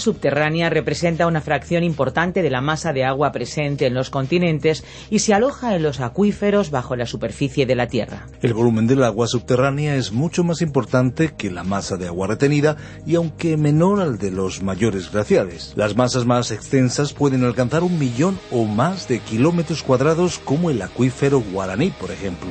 Subterránea representa una fracción importante de la masa de agua presente en los continentes y se aloja en los acuíferos bajo la superficie de la Tierra. El volumen del agua subterránea es mucho más importante que la masa de agua retenida y aunque menor al de los mayores glaciares. Las masas más extensas pueden alcanzar un millón o más de kilómetros cuadrados como el acuífero Guaraní, por ejemplo.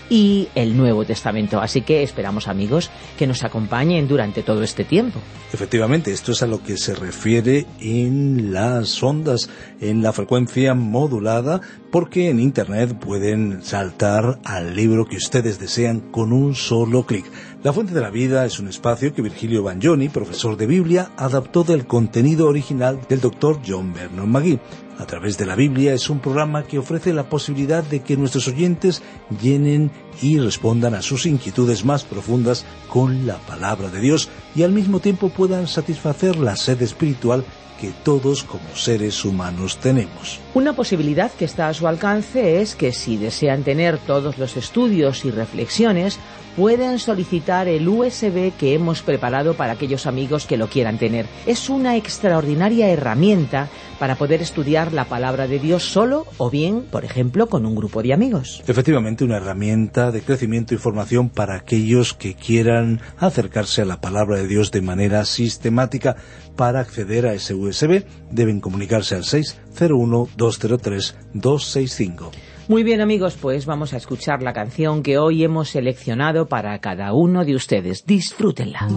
y el Nuevo Testamento. Así que esperamos amigos que nos acompañen durante todo este tiempo. Efectivamente, esto es a lo que se refiere en las ondas, en la frecuencia modulada, porque en Internet pueden saltar al libro que ustedes desean con un solo clic. La Fuente de la Vida es un espacio que Virgilio Bagnoni, profesor de Biblia, adaptó del contenido original del doctor John Vernon McGee. A través de la Biblia es un programa que ofrece la posibilidad de que nuestros oyentes llenen y respondan a sus inquietudes más profundas con la palabra de Dios y al mismo tiempo puedan satisfacer la sed espiritual que todos como seres humanos tenemos. Una posibilidad que está a su alcance es que si desean tener todos los estudios y reflexiones, pueden solicitar el USB que hemos preparado para aquellos amigos que lo quieran tener. Es una extraordinaria herramienta para poder estudiar la palabra de Dios solo o bien, por ejemplo, con un grupo de amigos. Efectivamente, una herramienta de crecimiento y formación para aquellos que quieran acercarse a la palabra de Dios de manera sistemática. Para acceder a ese USB deben comunicarse al 601 203 265. Muy bien amigos, pues vamos a escuchar la canción que hoy hemos seleccionado para cada uno de ustedes. Disfrútenla.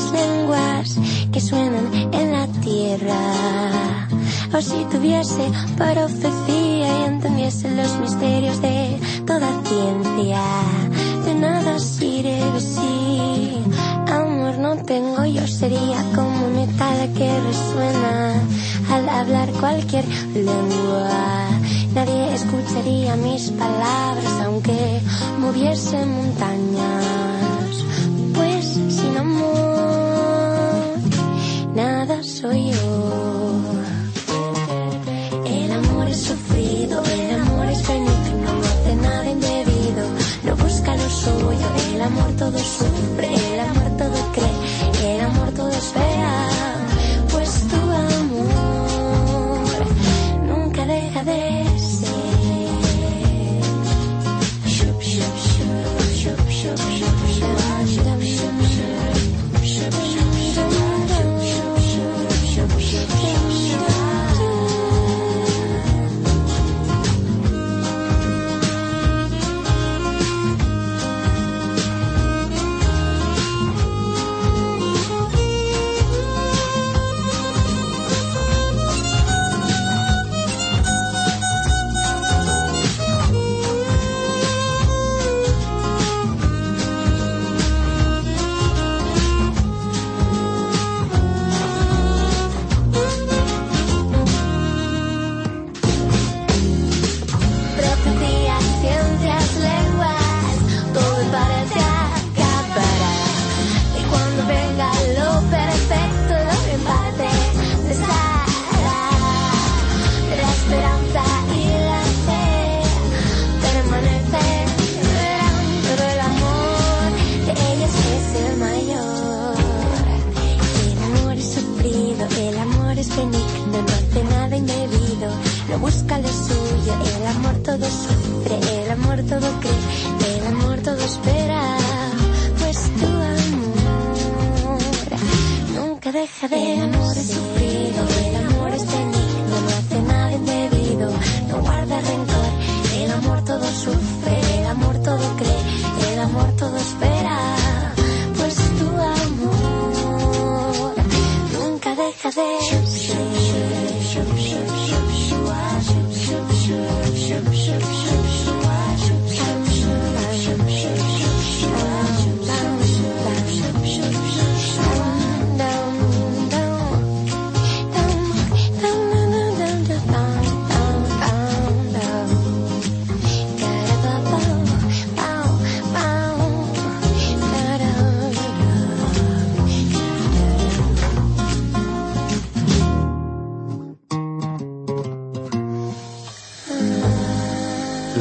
Las lenguas que suenan en la tierra, o si tuviese profecía y entendiese los misterios de toda ciencia, de nada sirve si amor no tengo, yo sería como metal que resuena al hablar cualquier lengua. Nadie escucha serían mis palabras aunque moviesen montañas. Soy yo. El amor es sufrido, el amor es benigno, no hace nada indebido, no busca lo suyo, el amor todo sufre, el amor todo cree, el amor todo espera.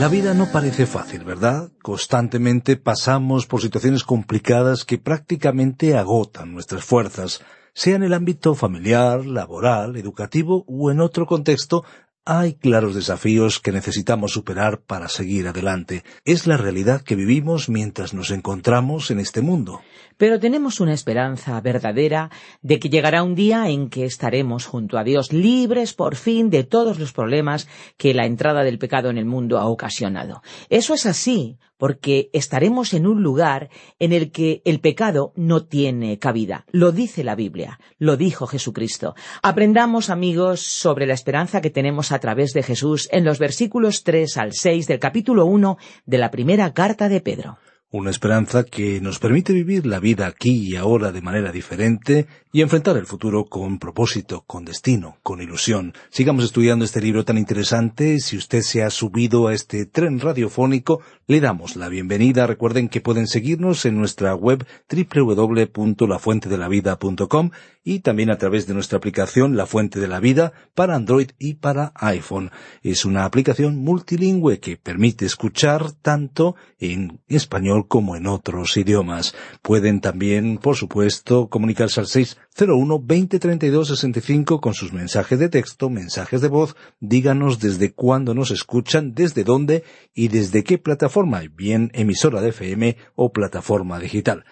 La vida no parece fácil, ¿verdad? Constantemente pasamos por situaciones complicadas que prácticamente agotan nuestras fuerzas, sea en el ámbito familiar, laboral, educativo o en otro contexto, hay claros desafíos que necesitamos superar para seguir adelante. Es la realidad que vivimos mientras nos encontramos en este mundo. Pero tenemos una esperanza verdadera de que llegará un día en que estaremos junto a Dios libres por fin de todos los problemas que la entrada del pecado en el mundo ha ocasionado. Eso es así porque estaremos en un lugar en el que el pecado no tiene cabida. Lo dice la Biblia, lo dijo Jesucristo. Aprendamos, amigos, sobre la esperanza que tenemos a través de Jesús en los versículos 3 al 6 del capítulo 1 de la primera carta de Pedro. Una esperanza que nos permite vivir la vida aquí y ahora de manera diferente y enfrentar el futuro con propósito, con destino, con ilusión. Sigamos estudiando este libro tan interesante. Si usted se ha subido a este tren radiofónico, le damos la bienvenida. Recuerden que pueden seguirnos en nuestra web www.lafuentedelavida.com y también a través de nuestra aplicación La Fuente de la Vida para Android y para iPhone. Es una aplicación multilingüe que permite escuchar tanto en español como en otros idiomas. Pueden también, por supuesto, comunicarse al 601 2032 65 con sus mensajes de texto, mensajes de voz. Díganos desde cuándo nos escuchan, desde dónde y desde qué plataforma, bien emisora de FM o plataforma digital.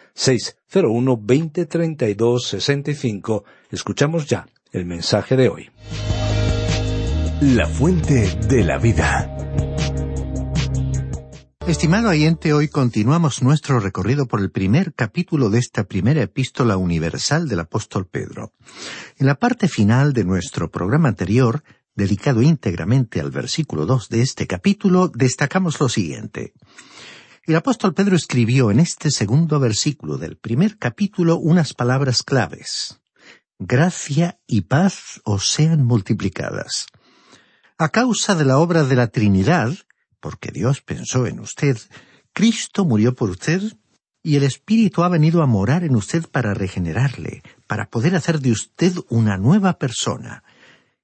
601 2032 65. Escuchamos ya el mensaje de hoy. La fuente de la vida. Estimado oyente, hoy continuamos nuestro recorrido por el primer capítulo de esta primera epístola universal del apóstol Pedro. En la parte final de nuestro programa anterior, dedicado íntegramente al versículo 2 de este capítulo, destacamos lo siguiente. El apóstol Pedro escribió en este segundo versículo del primer capítulo unas palabras claves. Gracia y paz os sean multiplicadas. A causa de la obra de la Trinidad, porque Dios pensó en usted, Cristo murió por usted y el Espíritu ha venido a morar en usted para regenerarle, para poder hacer de usted una nueva persona.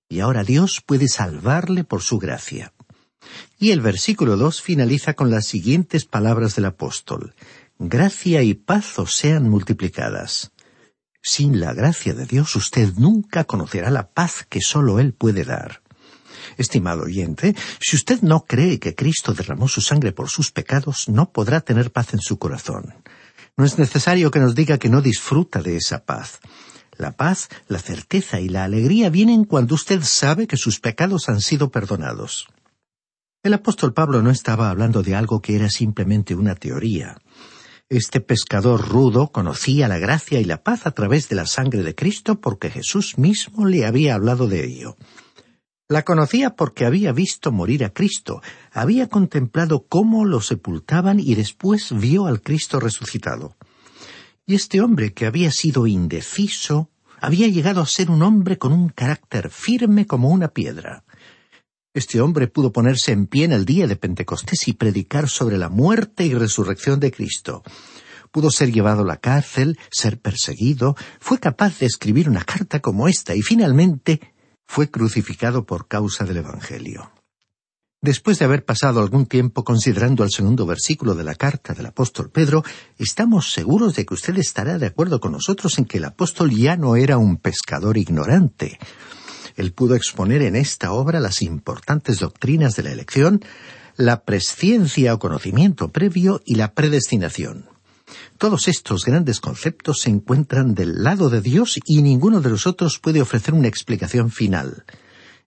Y ahora Dios puede salvarle por su gracia. Y el versículo dos finaliza con las siguientes palabras del apóstol. Gracia y paz os sean multiplicadas. Sin la gracia de Dios usted nunca conocerá la paz que sólo Él puede dar. Estimado oyente, si usted no cree que Cristo derramó su sangre por sus pecados, no podrá tener paz en su corazón. No es necesario que nos diga que no disfruta de esa paz. La paz, la certeza y la alegría vienen cuando usted sabe que sus pecados han sido perdonados. El apóstol Pablo no estaba hablando de algo que era simplemente una teoría. Este pescador rudo conocía la gracia y la paz a través de la sangre de Cristo porque Jesús mismo le había hablado de ello. La conocía porque había visto morir a Cristo, había contemplado cómo lo sepultaban y después vio al Cristo resucitado. Y este hombre que había sido indeciso, había llegado a ser un hombre con un carácter firme como una piedra. Este hombre pudo ponerse en pie en el día de Pentecostés y predicar sobre la muerte y resurrección de Cristo. Pudo ser llevado a la cárcel, ser perseguido, fue capaz de escribir una carta como esta y finalmente fue crucificado por causa del Evangelio. Después de haber pasado algún tiempo considerando el segundo versículo de la carta del apóstol Pedro, estamos seguros de que usted estará de acuerdo con nosotros en que el apóstol ya no era un pescador ignorante. Él pudo exponer en esta obra las importantes doctrinas de la elección, la presciencia o conocimiento previo y la predestinación. Todos estos grandes conceptos se encuentran del lado de Dios y ninguno de nosotros puede ofrecer una explicación final.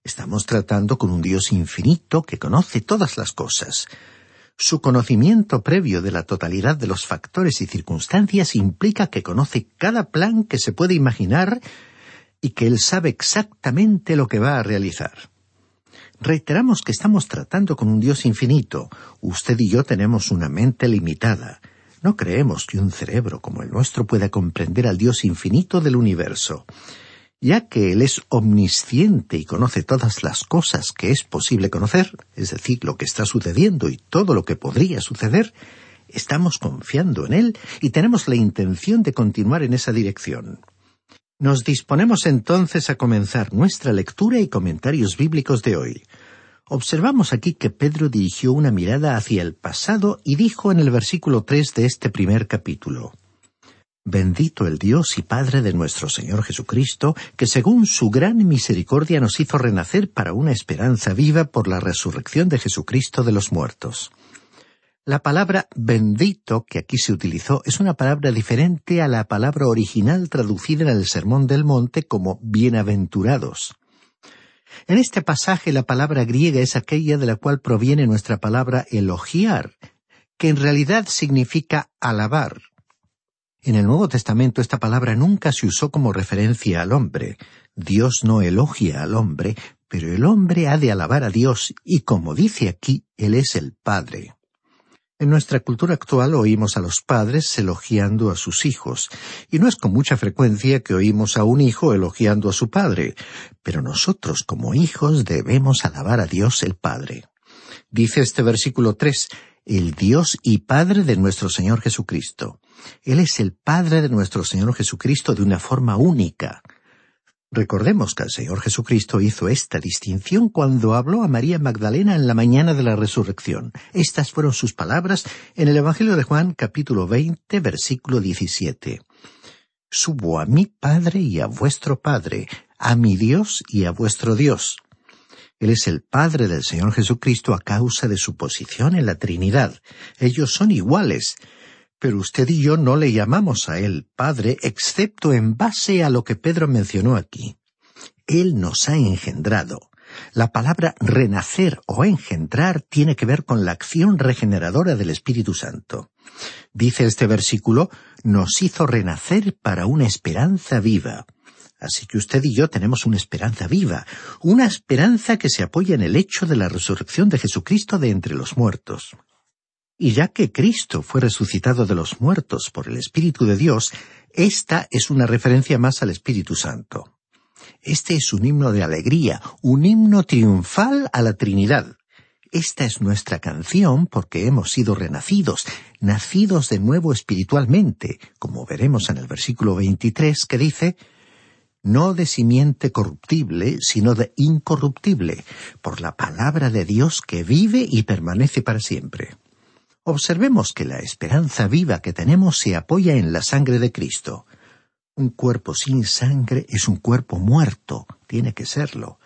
Estamos tratando con un Dios infinito que conoce todas las cosas. Su conocimiento previo de la totalidad de los factores y circunstancias implica que conoce cada plan que se puede imaginar y que Él sabe exactamente lo que va a realizar. Reiteramos que estamos tratando con un Dios infinito. Usted y yo tenemos una mente limitada. No creemos que un cerebro como el nuestro pueda comprender al Dios infinito del universo. Ya que Él es omnisciente y conoce todas las cosas que es posible conocer, es decir, lo que está sucediendo y todo lo que podría suceder, estamos confiando en Él y tenemos la intención de continuar en esa dirección. Nos disponemos entonces a comenzar nuestra lectura y comentarios bíblicos de hoy. Observamos aquí que Pedro dirigió una mirada hacia el pasado y dijo en el versículo tres de este primer capítulo Bendito el Dios y Padre de nuestro Señor Jesucristo, que según su gran misericordia nos hizo renacer para una esperanza viva por la resurrección de Jesucristo de los muertos. La palabra bendito que aquí se utilizó es una palabra diferente a la palabra original traducida en el Sermón del Monte como bienaventurados. En este pasaje la palabra griega es aquella de la cual proviene nuestra palabra elogiar, que en realidad significa alabar. En el Nuevo Testamento esta palabra nunca se usó como referencia al hombre. Dios no elogia al hombre, pero el hombre ha de alabar a Dios y como dice aquí, Él es el Padre. En nuestra cultura actual oímos a los padres elogiando a sus hijos, y no es con mucha frecuencia que oímos a un hijo elogiando a su padre, pero nosotros como hijos debemos alabar a Dios el Padre. Dice este versículo tres, el Dios y Padre de nuestro Señor Jesucristo. Él es el Padre de nuestro Señor Jesucristo de una forma única. Recordemos que el Señor Jesucristo hizo esta distinción cuando habló a María Magdalena en la mañana de la resurrección. Estas fueron sus palabras en el Evangelio de Juan capítulo 20 versículo 17. Subo a mi Padre y a vuestro Padre, a mi Dios y a vuestro Dios. Él es el Padre del Señor Jesucristo a causa de su posición en la Trinidad. Ellos son iguales, pero usted y yo no le llamamos a Él Padre excepto en base a lo que Pedro mencionó aquí. Él nos ha engendrado. La palabra renacer o engendrar tiene que ver con la acción regeneradora del Espíritu Santo. Dice este versículo, nos hizo renacer para una esperanza viva. Así que usted y yo tenemos una esperanza viva, una esperanza que se apoya en el hecho de la resurrección de Jesucristo de entre los muertos. Y ya que Cristo fue resucitado de los muertos por el Espíritu de Dios, esta es una referencia más al Espíritu Santo. Este es un himno de alegría, un himno triunfal a la Trinidad. esta es nuestra canción porque hemos sido renacidos, nacidos de nuevo espiritualmente, como veremos en el versículo 23 que dice, no de simiente corruptible, sino de incorruptible, por la palabra de Dios que vive y permanece para siempre. Observemos que la esperanza viva que tenemos se apoya en la sangre de Cristo. Un cuerpo sin sangre es un cuerpo muerto, tiene que serlo.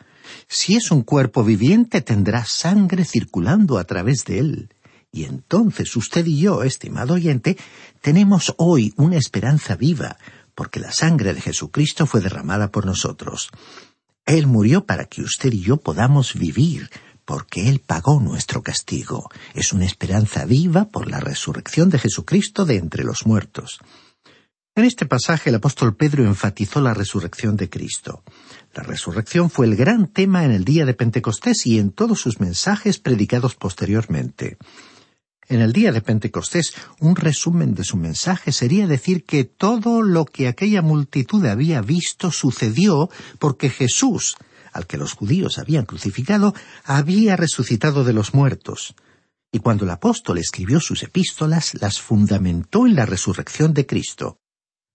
Si es un cuerpo viviente tendrá sangre circulando a través de él. Y entonces usted y yo, estimado oyente, tenemos hoy una esperanza viva, porque la sangre de Jesucristo fue derramada por nosotros. Él murió para que usted y yo podamos vivir, porque Él pagó nuestro castigo. Es una esperanza viva por la resurrección de Jesucristo de entre los muertos. En este pasaje el apóstol Pedro enfatizó la resurrección de Cristo. La resurrección fue el gran tema en el día de Pentecostés y en todos sus mensajes predicados posteriormente. En el día de Pentecostés, un resumen de su mensaje sería decir que todo lo que aquella multitud había visto sucedió porque Jesús, al que los judíos habían crucificado, había resucitado de los muertos. Y cuando el apóstol escribió sus epístolas, las fundamentó en la resurrección de Cristo.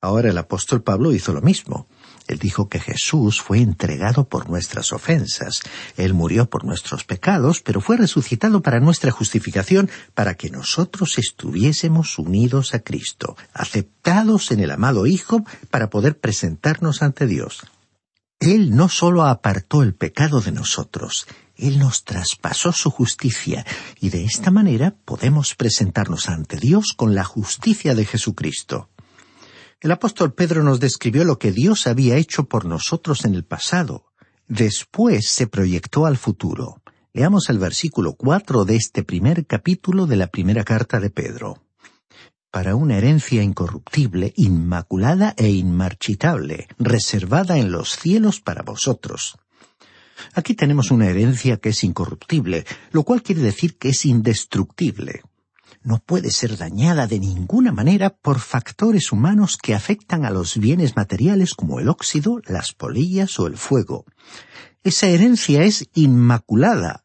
Ahora el apóstol Pablo hizo lo mismo. Él dijo que Jesús fue entregado por nuestras ofensas. Él murió por nuestros pecados, pero fue resucitado para nuestra justificación, para que nosotros estuviésemos unidos a Cristo, aceptados en el amado Hijo, para poder presentarnos ante Dios. Él no sólo apartó el pecado de nosotros, Él nos traspasó su justicia, y de esta manera podemos presentarnos ante Dios con la justicia de Jesucristo. El apóstol Pedro nos describió lo que Dios había hecho por nosotros en el pasado. Después se proyectó al futuro. Leamos el versículo cuatro de este primer capítulo de la primera carta de Pedro. Para una herencia incorruptible, inmaculada e inmarchitable, reservada en los cielos para vosotros. Aquí tenemos una herencia que es incorruptible, lo cual quiere decir que es indestructible no puede ser dañada de ninguna manera por factores humanos que afectan a los bienes materiales como el óxido, las polillas o el fuego. Esa herencia es inmaculada,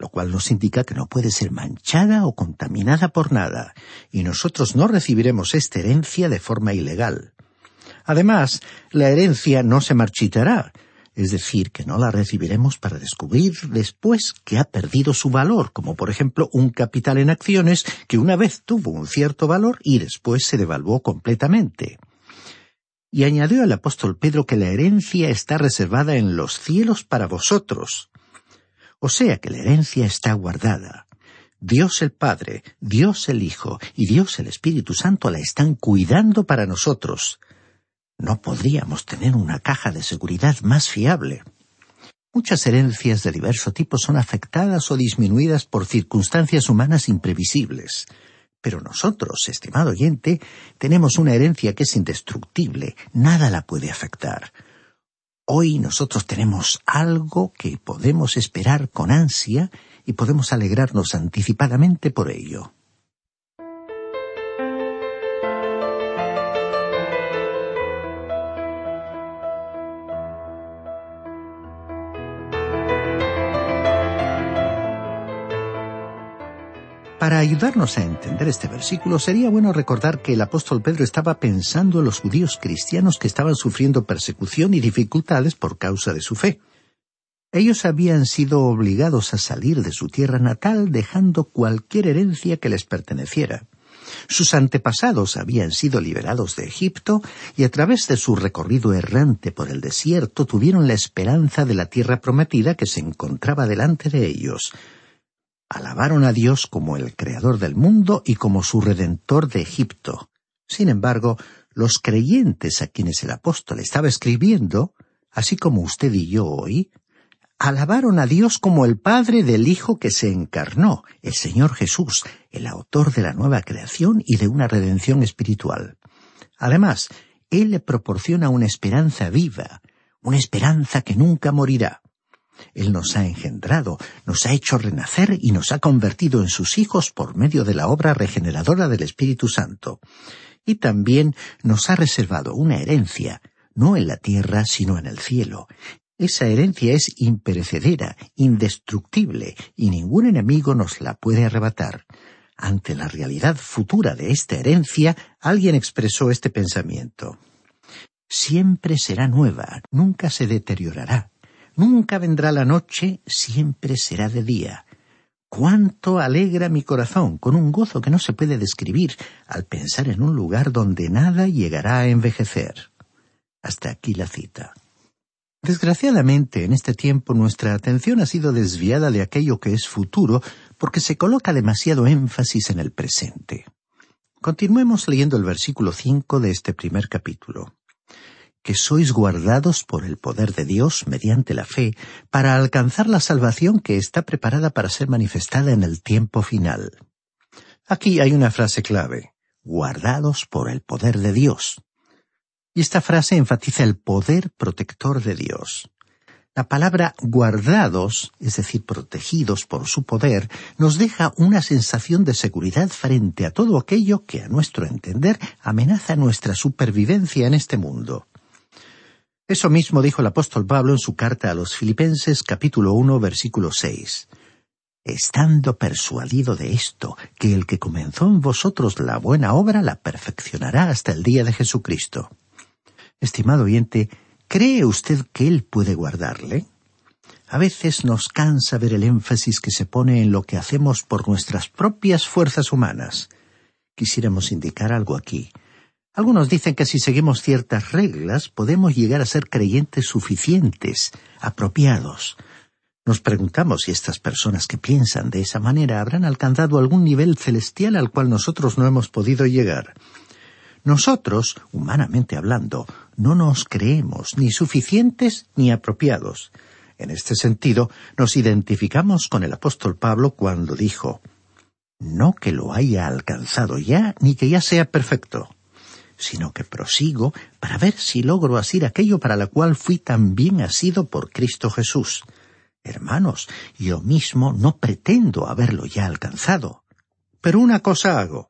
lo cual nos indica que no puede ser manchada o contaminada por nada, y nosotros no recibiremos esta herencia de forma ilegal. Además, la herencia no se marchitará, es decir, que no la recibiremos para descubrir después que ha perdido su valor, como por ejemplo un capital en acciones que una vez tuvo un cierto valor y después se devaluó completamente. Y añadió el apóstol Pedro que la herencia está reservada en los cielos para vosotros. O sea que la herencia está guardada. Dios el Padre, Dios el Hijo y Dios el Espíritu Santo la están cuidando para nosotros. No podríamos tener una caja de seguridad más fiable. Muchas herencias de diverso tipo son afectadas o disminuidas por circunstancias humanas imprevisibles. Pero nosotros, estimado oyente, tenemos una herencia que es indestructible, nada la puede afectar. Hoy nosotros tenemos algo que podemos esperar con ansia y podemos alegrarnos anticipadamente por ello. Para ayudarnos a entender este versículo sería bueno recordar que el apóstol Pedro estaba pensando en los judíos cristianos que estaban sufriendo persecución y dificultades por causa de su fe. Ellos habían sido obligados a salir de su tierra natal dejando cualquier herencia que les perteneciera. Sus antepasados habían sido liberados de Egipto y a través de su recorrido errante por el desierto tuvieron la esperanza de la tierra prometida que se encontraba delante de ellos, alabaron a Dios como el Creador del mundo y como su Redentor de Egipto. Sin embargo, los creyentes a quienes el apóstol estaba escribiendo, así como usted y yo hoy, alabaron a Dios como el Padre del Hijo que se encarnó, el Señor Jesús, el autor de la nueva creación y de una redención espiritual. Además, Él le proporciona una esperanza viva, una esperanza que nunca morirá. Él nos ha engendrado, nos ha hecho renacer y nos ha convertido en sus hijos por medio de la obra regeneradora del Espíritu Santo. Y también nos ha reservado una herencia, no en la tierra, sino en el cielo. Esa herencia es imperecedera, indestructible, y ningún enemigo nos la puede arrebatar. Ante la realidad futura de esta herencia, alguien expresó este pensamiento. Siempre será nueva, nunca se deteriorará. Nunca vendrá la noche, siempre será de día. Cuánto alegra mi corazón con un gozo que no se puede describir al pensar en un lugar donde nada llegará a envejecer. Hasta aquí la cita. Desgraciadamente, en este tiempo nuestra atención ha sido desviada de aquello que es futuro porque se coloca demasiado énfasis en el presente. Continuemos leyendo el versículo cinco de este primer capítulo que sois guardados por el poder de Dios mediante la fe para alcanzar la salvación que está preparada para ser manifestada en el tiempo final. Aquí hay una frase clave, guardados por el poder de Dios. Y esta frase enfatiza el poder protector de Dios. La palabra guardados, es decir, protegidos por su poder, nos deja una sensación de seguridad frente a todo aquello que, a nuestro entender, amenaza nuestra supervivencia en este mundo. Eso mismo dijo el apóstol Pablo en su carta a los Filipenses capítulo 1 versículo 6. Estando persuadido de esto, que el que comenzó en vosotros la buena obra la perfeccionará hasta el día de Jesucristo. Estimado oyente, ¿cree usted que Él puede guardarle? A veces nos cansa ver el énfasis que se pone en lo que hacemos por nuestras propias fuerzas humanas. Quisiéramos indicar algo aquí. Algunos dicen que si seguimos ciertas reglas podemos llegar a ser creyentes suficientes, apropiados. Nos preguntamos si estas personas que piensan de esa manera habrán alcanzado algún nivel celestial al cual nosotros no hemos podido llegar. Nosotros, humanamente hablando, no nos creemos ni suficientes ni apropiados. En este sentido, nos identificamos con el apóstol Pablo cuando dijo, No que lo haya alcanzado ya, ni que ya sea perfecto sino que prosigo para ver si logro asir aquello para la cual fui también asido por Cristo Jesús. Hermanos, yo mismo no pretendo haberlo ya alcanzado. Pero una cosa hago,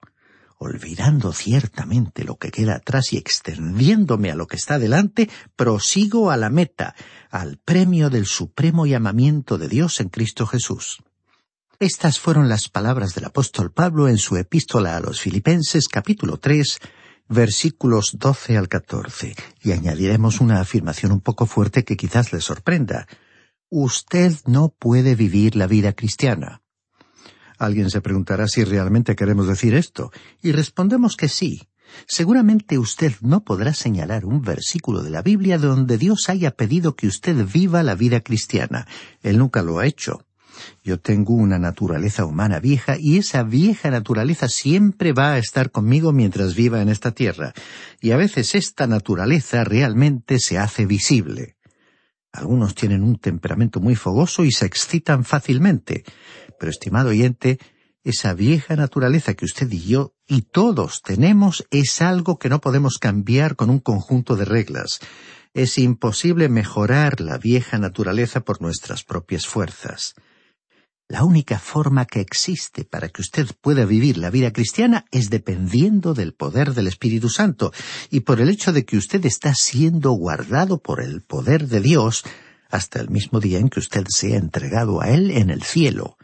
olvidando ciertamente lo que queda atrás y extendiéndome a lo que está delante, prosigo a la meta, al premio del supremo llamamiento de Dios en Cristo Jesús. Estas fueron las palabras del apóstol Pablo en su epístola a los Filipenses capítulo tres, versículos 12 al 14, y añadiremos una afirmación un poco fuerte que quizás le sorprenda. Usted no puede vivir la vida cristiana. Alguien se preguntará si realmente queremos decir esto, y respondemos que sí. Seguramente usted no podrá señalar un versículo de la Biblia donde Dios haya pedido que usted viva la vida cristiana. Él nunca lo ha hecho. Yo tengo una naturaleza humana vieja y esa vieja naturaleza siempre va a estar conmigo mientras viva en esta tierra. Y a veces esta naturaleza realmente se hace visible. Algunos tienen un temperamento muy fogoso y se excitan fácilmente. Pero, estimado oyente, esa vieja naturaleza que usted y yo y todos tenemos es algo que no podemos cambiar con un conjunto de reglas. Es imposible mejorar la vieja naturaleza por nuestras propias fuerzas. La única forma que existe para que usted pueda vivir la vida cristiana es dependiendo del poder del Espíritu Santo y por el hecho de que usted está siendo guardado por el poder de Dios hasta el mismo día en que usted sea entregado a Él en el cielo.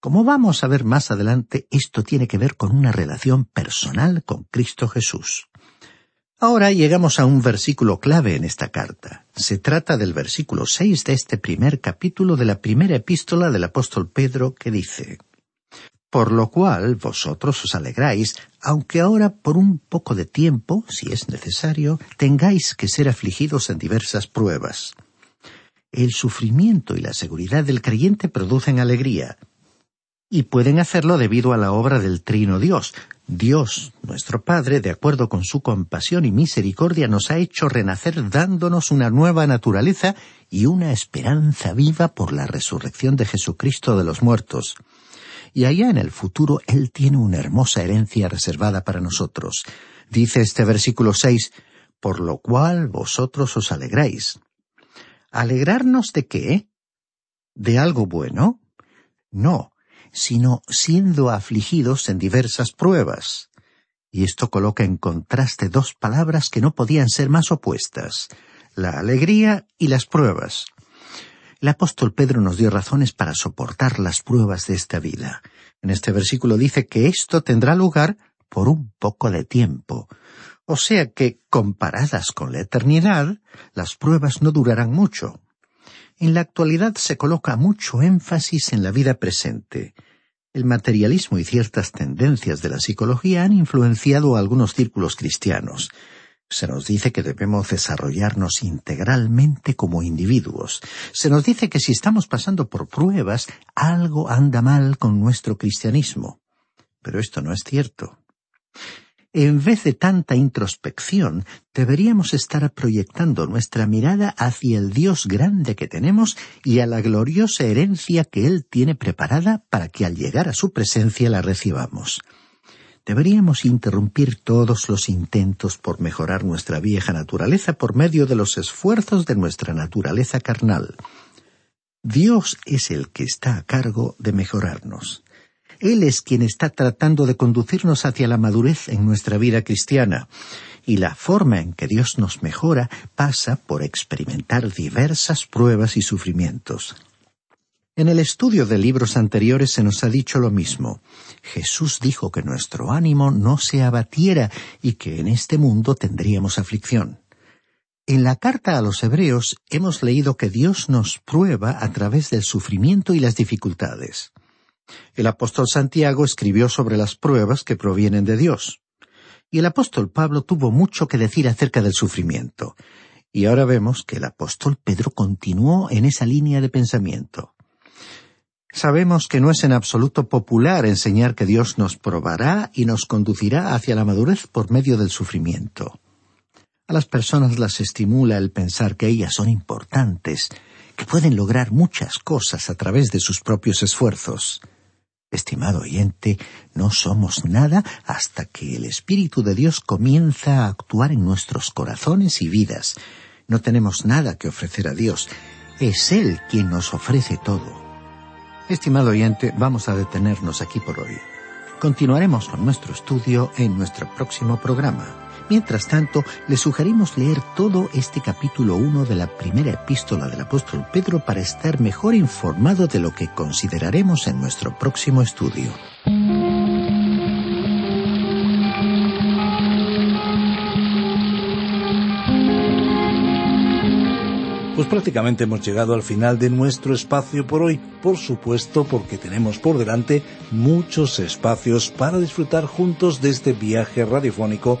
Como vamos a ver más adelante, esto tiene que ver con una relación personal con Cristo Jesús. Ahora llegamos a un versículo clave en esta carta. Se trata del versículo seis de este primer capítulo de la primera epístola del apóstol Pedro que dice Por lo cual vosotros os alegráis, aunque ahora por un poco de tiempo, si es necesario, tengáis que ser afligidos en diversas pruebas. El sufrimiento y la seguridad del creyente producen alegría, y pueden hacerlo debido a la obra del Trino Dios, Dios, nuestro Padre, de acuerdo con su compasión y misericordia, nos ha hecho renacer dándonos una nueva naturaleza y una esperanza viva por la resurrección de Jesucristo de los muertos. Y allá en el futuro Él tiene una hermosa herencia reservada para nosotros. Dice este versículo seis, por lo cual vosotros os alegráis. ¿Alegrarnos de qué? ¿De algo bueno? No, sino siendo afligidos en diversas pruebas. Y esto coloca en contraste dos palabras que no podían ser más opuestas, la alegría y las pruebas. El apóstol Pedro nos dio razones para soportar las pruebas de esta vida. En este versículo dice que esto tendrá lugar por un poco de tiempo. O sea que, comparadas con la eternidad, las pruebas no durarán mucho. En la actualidad se coloca mucho énfasis en la vida presente. El materialismo y ciertas tendencias de la psicología han influenciado a algunos círculos cristianos. Se nos dice que debemos desarrollarnos integralmente como individuos. Se nos dice que si estamos pasando por pruebas, algo anda mal con nuestro cristianismo. Pero esto no es cierto. En vez de tanta introspección, deberíamos estar proyectando nuestra mirada hacia el Dios grande que tenemos y a la gloriosa herencia que Él tiene preparada para que al llegar a su presencia la recibamos. Deberíamos interrumpir todos los intentos por mejorar nuestra vieja naturaleza por medio de los esfuerzos de nuestra naturaleza carnal. Dios es el que está a cargo de mejorarnos. Él es quien está tratando de conducirnos hacia la madurez en nuestra vida cristiana. Y la forma en que Dios nos mejora pasa por experimentar diversas pruebas y sufrimientos. En el estudio de libros anteriores se nos ha dicho lo mismo. Jesús dijo que nuestro ánimo no se abatiera y que en este mundo tendríamos aflicción. En la carta a los Hebreos hemos leído que Dios nos prueba a través del sufrimiento y las dificultades. El apóstol Santiago escribió sobre las pruebas que provienen de Dios. Y el apóstol Pablo tuvo mucho que decir acerca del sufrimiento. Y ahora vemos que el apóstol Pedro continuó en esa línea de pensamiento. Sabemos que no es en absoluto popular enseñar que Dios nos probará y nos conducirá hacia la madurez por medio del sufrimiento. A las personas las estimula el pensar que ellas son importantes, que pueden lograr muchas cosas a través de sus propios esfuerzos. Estimado oyente, no somos nada hasta que el Espíritu de Dios comienza a actuar en nuestros corazones y vidas. No tenemos nada que ofrecer a Dios. Es Él quien nos ofrece todo. Estimado oyente, vamos a detenernos aquí por hoy. Continuaremos con nuestro estudio en nuestro próximo programa. Mientras tanto, le sugerimos leer todo este capítulo 1 de la primera epístola del apóstol Pedro para estar mejor informado de lo que consideraremos en nuestro próximo estudio. Pues prácticamente hemos llegado al final de nuestro espacio por hoy, por supuesto porque tenemos por delante muchos espacios para disfrutar juntos de este viaje radiofónico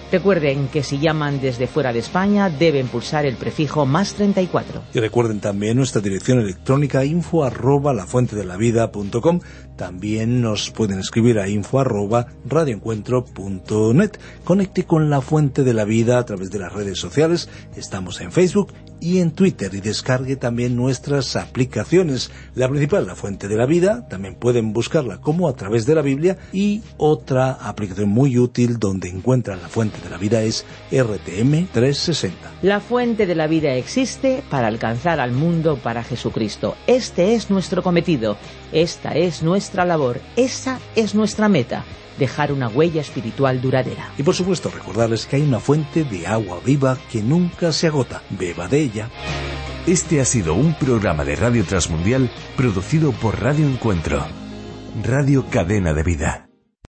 Recuerden que si llaman desde fuera de España deben pulsar el prefijo más 34. Y recuerden también nuestra dirección electrónica info arroba lafuentedelavida.com. También nos pueden escribir a info arroba radioencuentro.net. Conecte con La Fuente de la Vida a través de las redes sociales. Estamos en Facebook y en Twitter y descargue también nuestras aplicaciones. La principal, La Fuente de la Vida, también pueden buscarla como a través de la Biblia y otra aplicación muy útil donde encuentran La Fuente de la Vida es RTM 360. La Fuente de la Vida existe para alcanzar al mundo para Jesucristo. Este es nuestro cometido, esta es nuestra labor, esa es nuestra meta dejar una huella espiritual duradera. Y por supuesto recordarles que hay una fuente de agua viva que nunca se agota. Beba de ella. Este ha sido un programa de Radio Transmundial producido por Radio Encuentro, Radio Cadena de Vida.